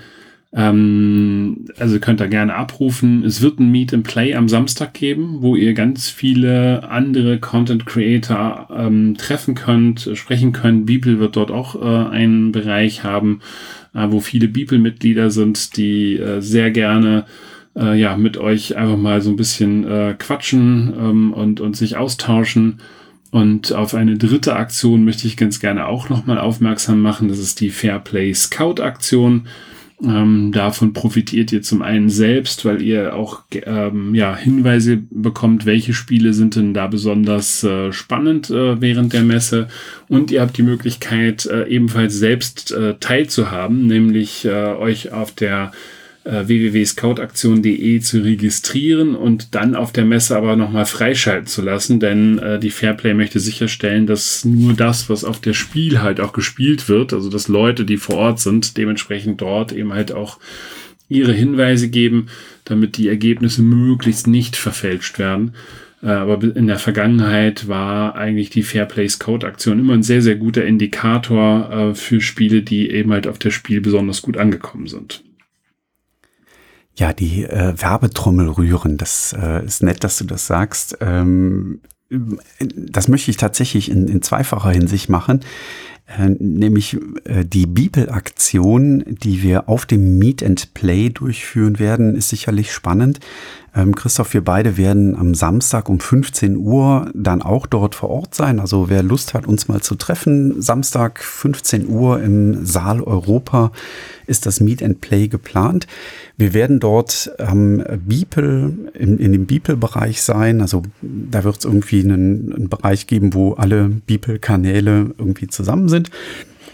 Speaker 2: Ähm, also könnt ihr gerne abrufen. Es wird ein Meet and Play am Samstag geben, wo ihr ganz viele andere Content Creator ähm, treffen könnt, sprechen könnt. Beeple wird dort auch äh, einen Bereich haben, äh, wo viele Beeple-Mitglieder sind, die äh, sehr gerne äh, ja mit euch einfach mal so ein bisschen äh, quatschen ähm, und, und sich austauschen. Und auf eine dritte Aktion möchte ich ganz gerne auch nochmal aufmerksam machen. Das ist die Fairplay Scout Aktion. Ähm, davon profitiert ihr zum einen selbst, weil ihr auch ähm, ja, Hinweise bekommt, welche Spiele sind denn da besonders äh, spannend äh, während der Messe. Und ihr habt die Möglichkeit, äh, ebenfalls selbst äh, teilzuhaben, nämlich äh, euch auf der äh, www.scoutaktion.de zu registrieren und dann auf der Messe aber nochmal freischalten zu lassen, denn äh, die Fairplay möchte sicherstellen, dass nur das, was auf der Spiel halt auch gespielt wird, also dass Leute, die vor Ort sind, dementsprechend dort eben halt auch ihre Hinweise geben, damit die Ergebnisse möglichst nicht verfälscht werden. Äh, aber in der Vergangenheit war eigentlich die Fairplay Scout Aktion immer ein sehr, sehr guter Indikator äh, für Spiele, die eben halt auf der Spiel besonders gut angekommen sind.
Speaker 1: Ja, die äh, Werbetrommel rühren, das äh, ist nett, dass du das sagst. Ähm, das möchte ich tatsächlich in, in zweifacher Hinsicht machen. Äh, nämlich äh, die Bibelaktion, die wir auf dem Meet and Play durchführen werden, ist sicherlich spannend. Ähm, Christoph, wir beide werden am Samstag um 15 Uhr dann auch dort vor Ort sein. Also wer Lust hat, uns mal zu treffen, Samstag 15 Uhr im Saal Europa ist das Meet and Play geplant. Wir werden dort am Beeple, in, in dem Beeple-Bereich sein. Also da wird es irgendwie einen, einen Bereich geben, wo alle Beeple-Kanäle irgendwie zusammen sind.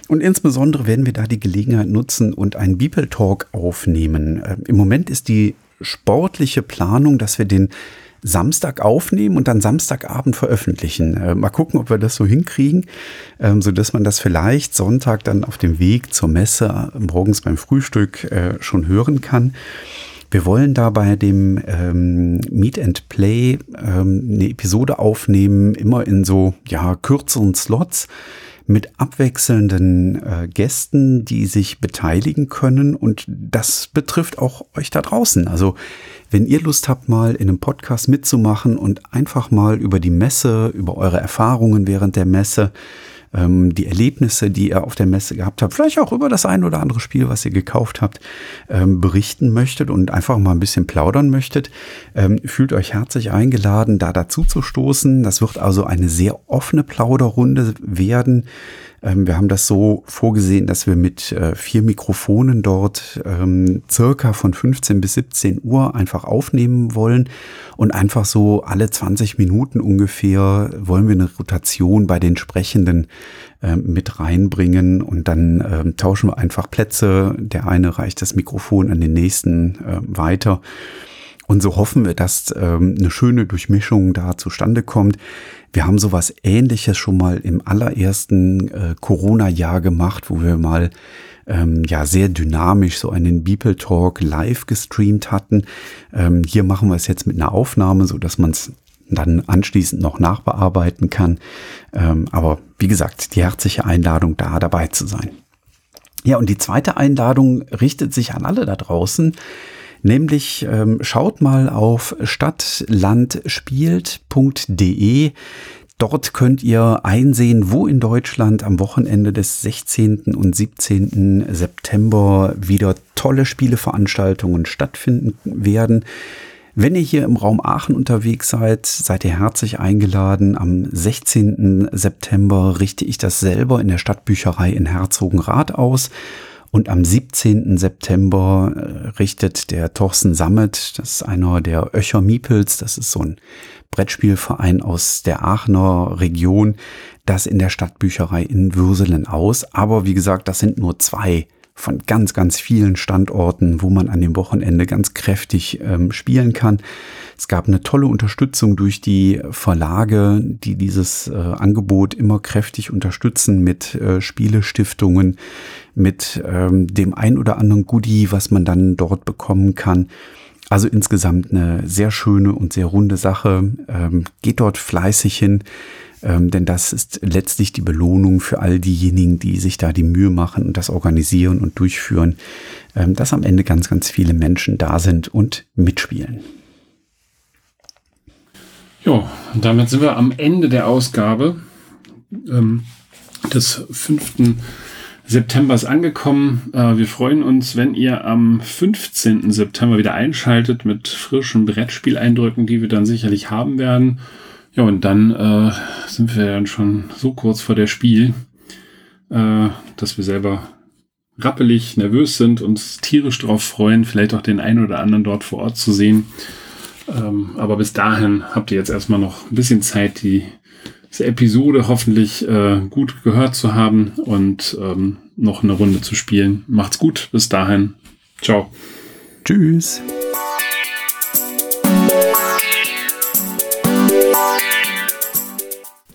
Speaker 1: Und insbesondere werden wir da die Gelegenheit nutzen und einen Beeple Talk aufnehmen. Ähm, Im Moment ist die sportliche Planung, dass wir den Samstag aufnehmen und dann Samstagabend veröffentlichen. Äh, mal gucken, ob wir das so hinkriegen, ähm, so dass man das vielleicht Sonntag dann auf dem Weg zur Messe morgens beim Frühstück äh, schon hören kann. Wir wollen da bei dem ähm, Meet and Play ähm, eine Episode aufnehmen, immer in so ja kürzeren Slots mit abwechselnden äh, Gästen, die sich beteiligen können. Und das betrifft auch euch da draußen. Also wenn ihr Lust habt, mal in einem Podcast mitzumachen und einfach mal über die Messe, über eure Erfahrungen während der Messe, ähm, die Erlebnisse, die ihr auf der Messe gehabt habt, vielleicht auch über das ein oder andere Spiel, was ihr gekauft habt, ähm, berichten möchtet und einfach mal ein bisschen plaudern möchtet, ähm, fühlt euch herzlich eingeladen, da dazu zu stoßen. Das wird also eine sehr offene Plauderrunde werden. Ähm, wir haben das so vorgesehen, dass wir mit äh, vier Mikrofonen dort ähm, circa von 15 bis 17 Uhr einfach aufnehmen wollen und einfach so alle 20 Minuten ungefähr wollen wir eine Rotation bei den Sprechenden ähm, mit reinbringen und dann tauschen wir einfach Plätze. Der eine reicht das Mikrofon an den nächsten weiter. Und so hoffen wir, dass ähm, eine schöne Durchmischung da zustande kommt. Wir haben sowas ähnliches schon mal im allerersten äh, Corona-Jahr gemacht, wo wir mal ähm, ja sehr dynamisch so einen Beeple Talk live gestreamt hatten. Ähm, hier machen wir es jetzt mit einer Aufnahme, so dass man es dann anschließend noch nachbearbeiten kann. Ähm, aber wie gesagt, die herzliche Einladung, da dabei zu sein. Ja, und die zweite Einladung richtet sich an alle da draußen. Nämlich ähm, schaut mal auf stadtlandspielt.de. Dort könnt ihr einsehen, wo in Deutschland am Wochenende des 16. und 17. September wieder tolle Spieleveranstaltungen stattfinden werden. Wenn ihr hier im Raum Aachen unterwegs seid, seid ihr herzlich eingeladen. Am 16. September richte ich das selber in der Stadtbücherei in Herzogenrath aus. Und am 17. September äh, richtet der Thorsten Sammet, das ist einer der Öcher Miepels, das ist so ein Brettspielverein aus der Aachener Region, das in der Stadtbücherei in Würselen aus. Aber wie gesagt, das sind nur zwei von ganz, ganz vielen Standorten, wo man an dem Wochenende ganz kräftig ähm, spielen kann. Es gab eine tolle Unterstützung durch die Verlage, die dieses äh, Angebot immer kräftig unterstützen mit äh, Spielestiftungen, mit ähm, dem ein oder anderen Goodie, was man dann dort bekommen kann. Also insgesamt eine sehr schöne und sehr runde Sache. Ähm, geht dort fleißig hin ähm, denn das ist letztlich die Belohnung für all diejenigen, die sich da die Mühe machen und das organisieren und durchführen, ähm, dass am Ende ganz, ganz viele Menschen da sind und mitspielen.
Speaker 2: Ja, damit sind wir am Ende der Ausgabe ähm, des fünften Septembers angekommen. Äh, wir freuen uns, wenn ihr am 15. September wieder einschaltet mit frischen Brettspieleindrücken, die wir dann sicherlich haben werden. Ja, und dann äh, sind wir dann schon so kurz vor der Spiel, äh, dass wir selber rappelig, nervös sind, uns tierisch darauf freuen, vielleicht auch den einen oder anderen dort vor Ort zu sehen. Ähm, aber bis dahin habt ihr jetzt erstmal noch ein bisschen Zeit, die, diese Episode hoffentlich äh, gut gehört zu haben und ähm, noch eine Runde zu spielen. Macht's gut, bis dahin. Ciao.
Speaker 1: Tschüss.